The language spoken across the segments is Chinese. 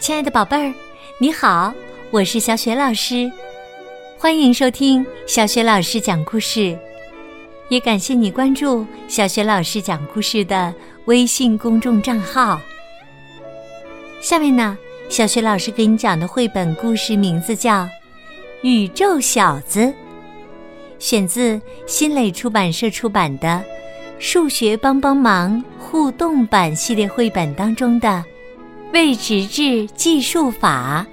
亲爱的宝贝儿，你好，我是小雪老师，欢迎收听小雪老师讲故事，也感谢你关注小雪老师讲故事的微信公众账号。下面呢，小雪老师给你讲的绘本故事名字叫《宇宙小子》，选自新蕾出版社出版的《数学帮帮忙》互动版系列绘本当中的。未直至计数法。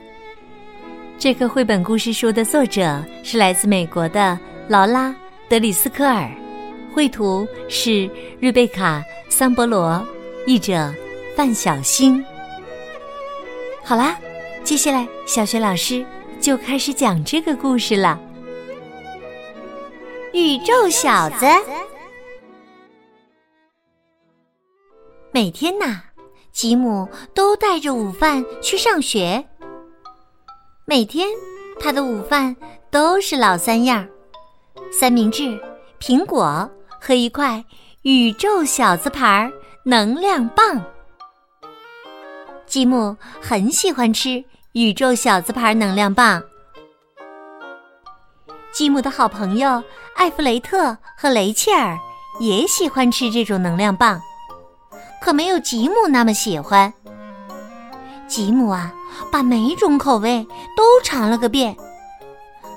这个绘本故事书的作者是来自美国的劳拉·德里斯科尔，绘图是瑞贝卡·桑博罗，译者范小新。好啦，接下来小学老师就开始讲这个故事了。宇宙小子，每天呐。吉姆都带着午饭去上学。每天，他的午饭都是老三样：三明治、苹果和一块宇宙小子牌能量棒。吉姆很喜欢吃宇宙小子牌能量棒。吉姆的好朋友艾弗雷特和雷切尔也喜欢吃这种能量棒。可没有吉姆那么喜欢。吉姆啊，把每种口味都尝了个遍，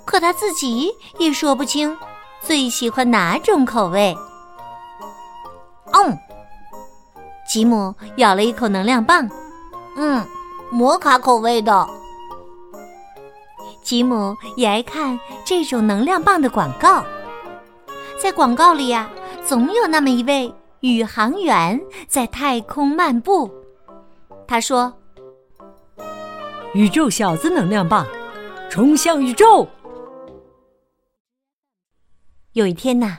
可他自己也说不清最喜欢哪种口味。嗯，吉姆咬了一口能量棒，嗯，摩卡口味的。吉姆也爱看这种能量棒的广告，在广告里呀，总有那么一位。宇航员在太空漫步，他说：“宇宙小子能量棒，冲向宇宙。”有一天呐，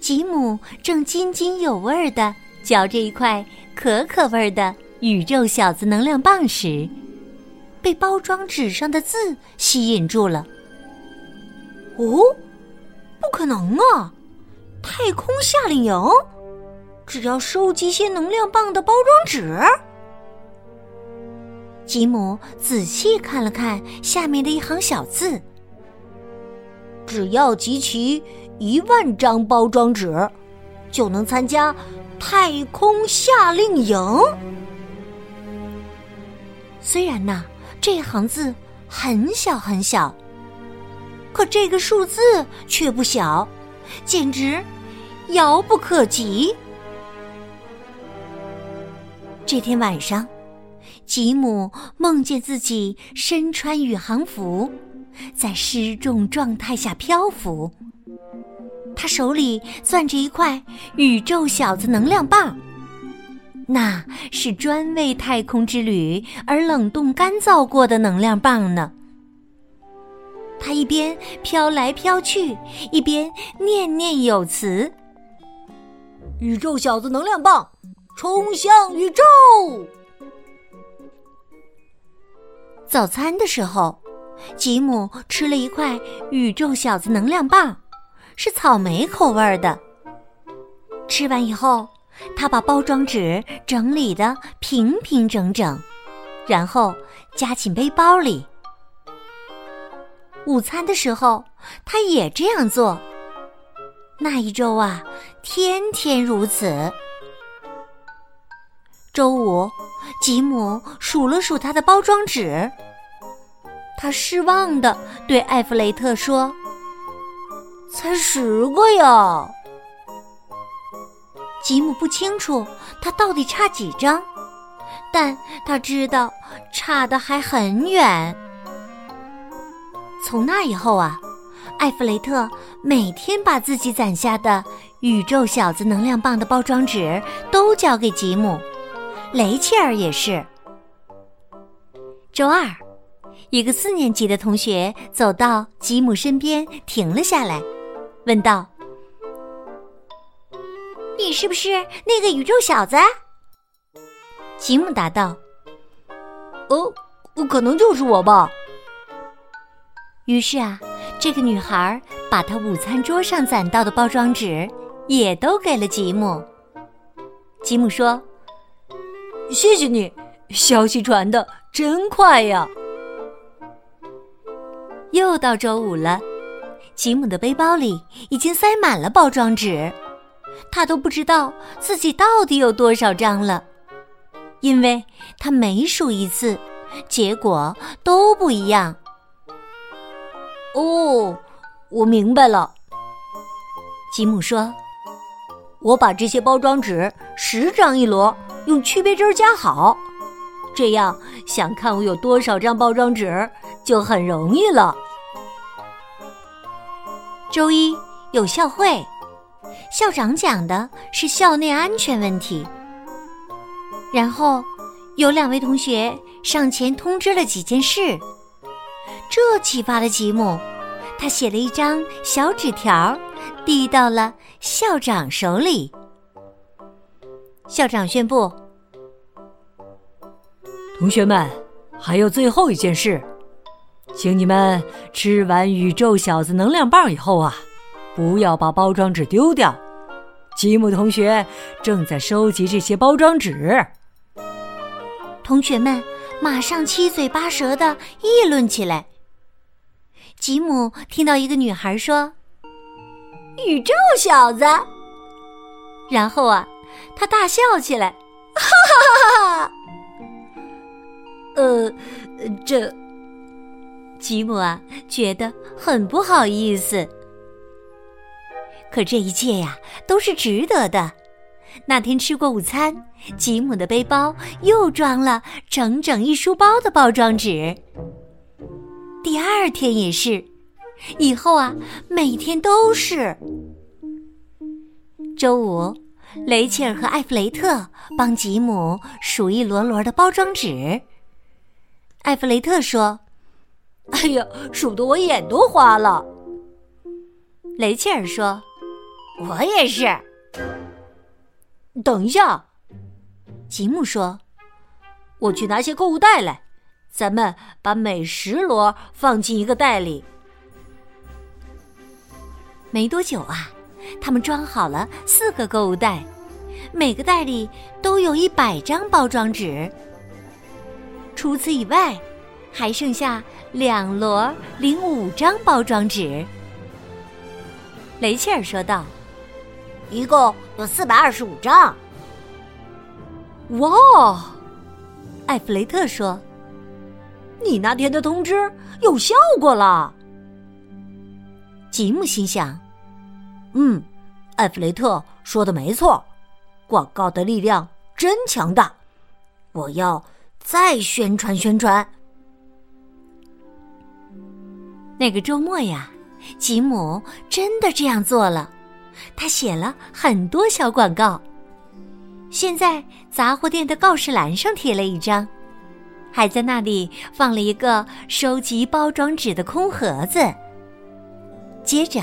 吉姆正津津有味的嚼着一块可可味的宇宙小子能量棒时，被包装纸上的字吸引住了。哦，不可能啊！太空夏令营。只要收集些能量棒的包装纸。吉姆仔细看了看下面的一行小字：“只要集齐一万张包装纸，就能参加太空夏令营。”虽然呢，这行字很小很小，可这个数字却不小，简直遥不可及。这天晚上，吉姆梦见自己身穿宇航服，在失重状态下漂浮。他手里攥着一块宇宙小子能量棒，那是专为太空之旅而冷冻干燥过的能量棒呢。他一边飘来飘去，一边念念有词：“宇宙小子能量棒。”冲向宇宙！早餐的时候，吉姆吃了一块宇宙小子能量棒，是草莓口味的。吃完以后，他把包装纸整理的平平整整，然后夹进背包里。午餐的时候，他也这样做。那一周啊，天天如此。周五，吉姆数了数他的包装纸，他失望的对艾弗雷特说：“才十个呀！”吉姆不清楚他到底差几张，但他知道差的还很远。从那以后啊，艾弗雷特每天把自己攒下的宇宙小子能量棒的包装纸都交给吉姆。雷切尔也是。周二，一个四年级的同学走到吉姆身边，停了下来，问道：“你是不是那个宇宙小子？”吉姆答道：“哦，可能就是我吧。”于是啊，这个女孩把她午餐桌上攒到的包装纸也都给了吉姆。吉姆说。谢谢你，消息传的真快呀！又到周五了，吉姆的背包里已经塞满了包装纸，他都不知道自己到底有多少张了，因为他每数一次，结果都不一样。哦，我明白了，吉姆说：“我把这些包装纸十张一摞，用区别针夹好。”这样，想看我有多少张包装纸就很容易了。周一有校会，校长讲的是校内安全问题。然后有两位同学上前通知了几件事，这启发了吉姆，他写了一张小纸条，递到了校长手里。校长宣布。同学们，还有最后一件事，请你们吃完宇宙小子能量棒以后啊，不要把包装纸丢掉。吉姆同学正在收集这些包装纸。同学们马上七嘴八舌的议论起来。吉姆听到一个女孩说：“宇宙小子。”然后啊，他大笑起来，哈哈哈哈！呃，这吉姆啊，觉得很不好意思。可这一切呀，都是值得的。那天吃过午餐，吉姆的背包又装了整整一书包的包装纸。第二天也是，以后啊，每天都是。周五，雷切尔和艾弗雷特帮吉姆数一摞摞的包装纸。艾弗雷特说：“哎呀，数得我眼都花了。”雷切尔说：“我也是。”等一下，吉姆说：“我去拿些购物袋来，咱们把每十摞放进一个袋里。”没多久啊，他们装好了四个购物袋，每个袋里都有一百张包装纸。除此以外，还剩下两摞零五张包装纸。雷切尔说道：“一共有四百二十五张。”哇！艾弗雷特说：“你那天的通知有效果了。”吉姆心想：“嗯，艾弗雷特说的没错，广告的力量真强大。我要。”再宣传宣传。那个周末呀，吉姆真的这样做了。他写了很多小广告，现在杂货店的告示栏上贴了一张，还在那里放了一个收集包装纸的空盒子。接着，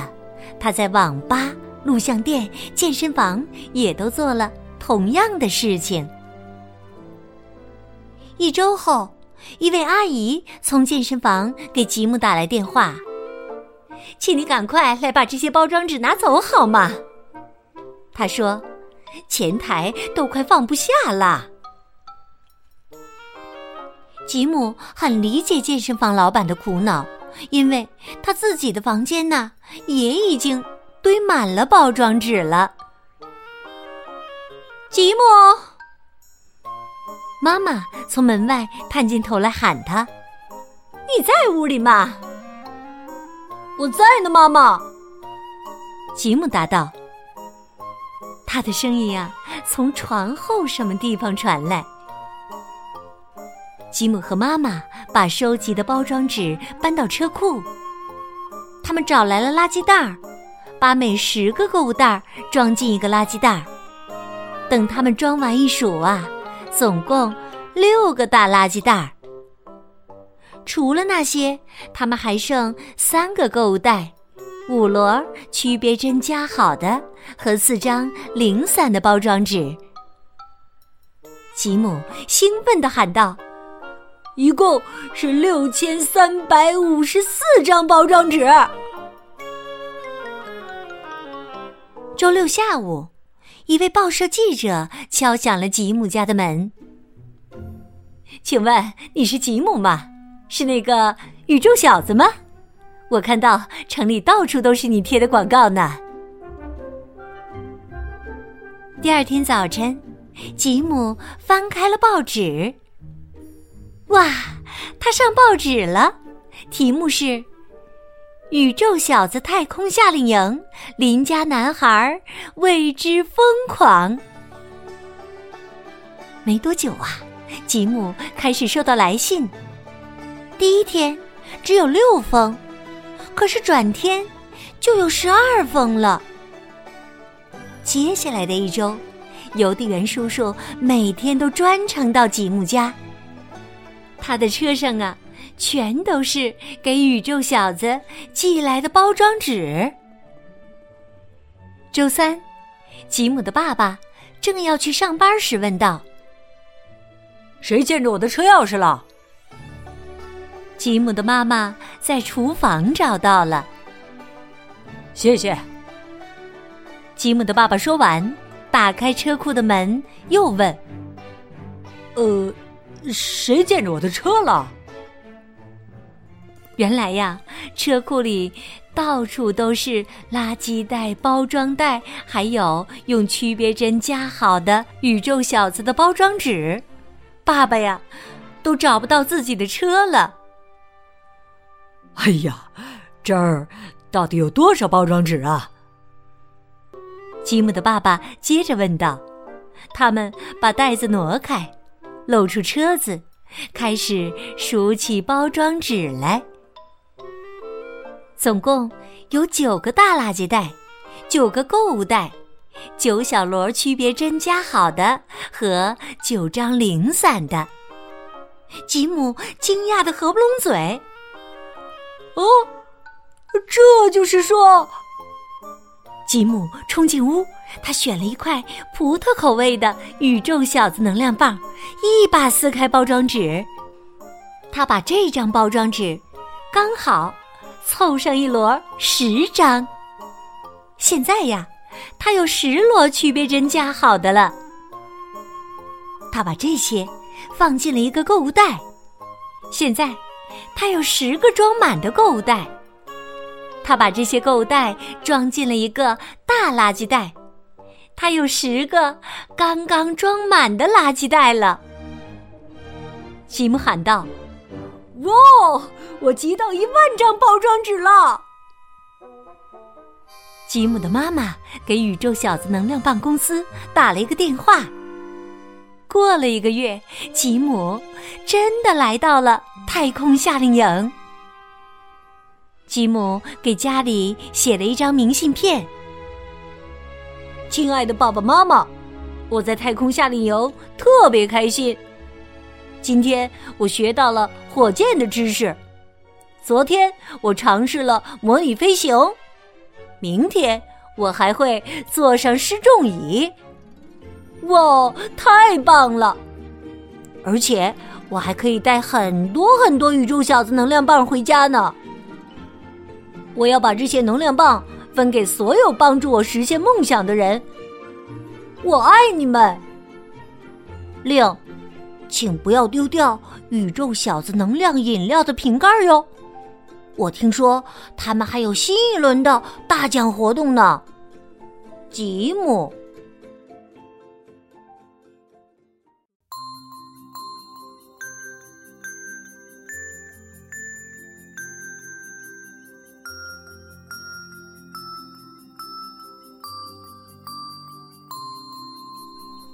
他在网吧、录像店、健身房也都做了同样的事情。一周后，一位阿姨从健身房给吉姆打来电话：“请你赶快来把这些包装纸拿走好吗？”她说：“前台都快放不下了。”吉姆很理解健身房老板的苦恼，因为他自己的房间呢也已经堆满了包装纸了。吉姆。妈妈从门外探进头来喊他：“你在屋里吗？”“我在呢，妈妈。”吉姆答道。他的声音啊，从床后什么地方传来。吉姆和妈妈把收集的包装纸搬到车库，他们找来了垃圾袋儿，把每十个购物袋装进一个垃圾袋。等他们装完一数啊。总共六个大垃圾袋，除了那些，他们还剩三个购物袋、五摞区别针夹好的和四张零散的包装纸。吉姆兴奋地喊道：“一共是六千三百五十四张包装纸！”周六下午。一位报社记者敲响了吉姆家的门。请问你是吉姆吗？是那个宇宙小子吗？我看到城里到处都是你贴的广告呢。第二天早晨，吉姆翻开了报纸。哇，他上报纸了，题目是。宇宙小子太空夏令营，邻家男孩为之疯狂。没多久啊，吉姆开始收到来信。第一天只有六封，可是转天就有十二封了。接下来的一周，邮递员叔叔每天都专程到吉姆家。他的车上啊。全都是给宇宙小子寄来的包装纸。周三，吉姆的爸爸正要去上班时问道：“谁见着我的车钥匙了？”吉姆的妈妈在厨房找到了。谢谢。吉姆的爸爸说完，打开车库的门，又问：“呃，谁见着我的车了？”原来呀，车库里到处都是垃圾袋、包装袋，还有用区别针夹好的宇宙小子的包装纸。爸爸呀，都找不到自己的车了。哎呀，这儿到底有多少包装纸啊？吉姆的爸爸接着问道。他们把袋子挪开，露出车子，开始数起包装纸来。总共有九个大垃圾袋，九个购物袋，九小摞区别针加好的和九张零散的。吉姆惊讶的合不拢嘴。哦，这就是说，吉姆冲进屋，他选了一块葡萄口味的宇宙小子能量棒，一把撕开包装纸，他把这张包装纸刚好。凑上一摞十张。现在呀，他有十摞区别针夹好的了。他把这些放进了一个购物袋。现在，他有十个装满的购物袋。他把这些购物袋装进了一个大垃圾袋。他有十个刚刚装满的垃圾袋了。吉姆喊道。哇！我集到一万张包装纸了。吉姆的妈妈给宇宙小子能量棒公司打了一个电话。过了一个月，吉姆真的来到了太空夏令营。吉姆给家里写了一张明信片：“亲爱的爸爸妈妈，我在太空夏令营特别开心。”今天我学到了火箭的知识，昨天我尝试了模拟飞行，明天我还会坐上失重椅。哇，太棒了！而且我还可以带很多很多宇宙小子能量棒回家呢。我要把这些能量棒分给所有帮助我实现梦想的人。我爱你们，令。请不要丢掉宇宙小子能量饮料的瓶盖哟！我听说他们还有新一轮的大奖活动呢。吉姆，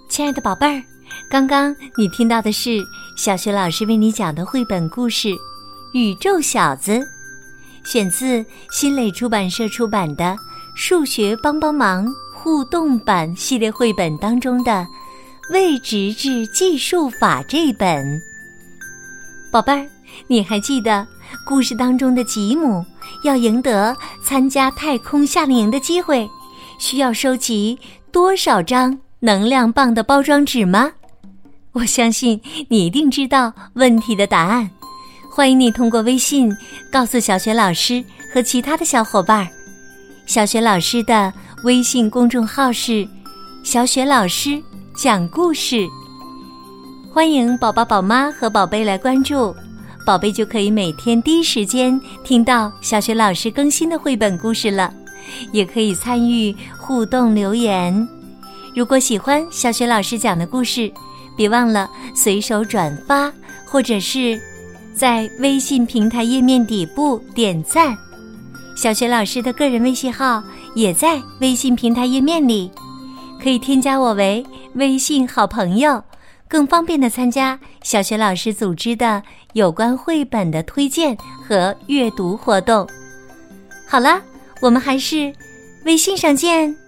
亲爱的宝贝儿。刚刚你听到的是小学老师为你讲的绘本故事《宇宙小子》，选自新蕾出版社出版的《数学帮帮忙》互动版系列绘本当中的《未直至计数法》这本。宝贝儿，你还记得故事当中的吉姆要赢得参加太空夏令营的机会，需要收集多少张能量棒的包装纸吗？我相信你一定知道问题的答案，欢迎你通过微信告诉小雪老师和其他的小伙伴。小雪老师的微信公众号是“小雪老师讲故事”，欢迎宝宝、宝妈和宝贝来关注，宝贝就可以每天第一时间听到小雪老师更新的绘本故事了，也可以参与互动留言。如果喜欢小雪老师讲的故事，别忘了随手转发，或者是在微信平台页面底部点赞。小学老师的个人微信号也在微信平台页面里，可以添加我为微信好朋友。更方便的参加小学老师组织的有关绘本的推荐和阅读活动。好了，我们还是微信上见。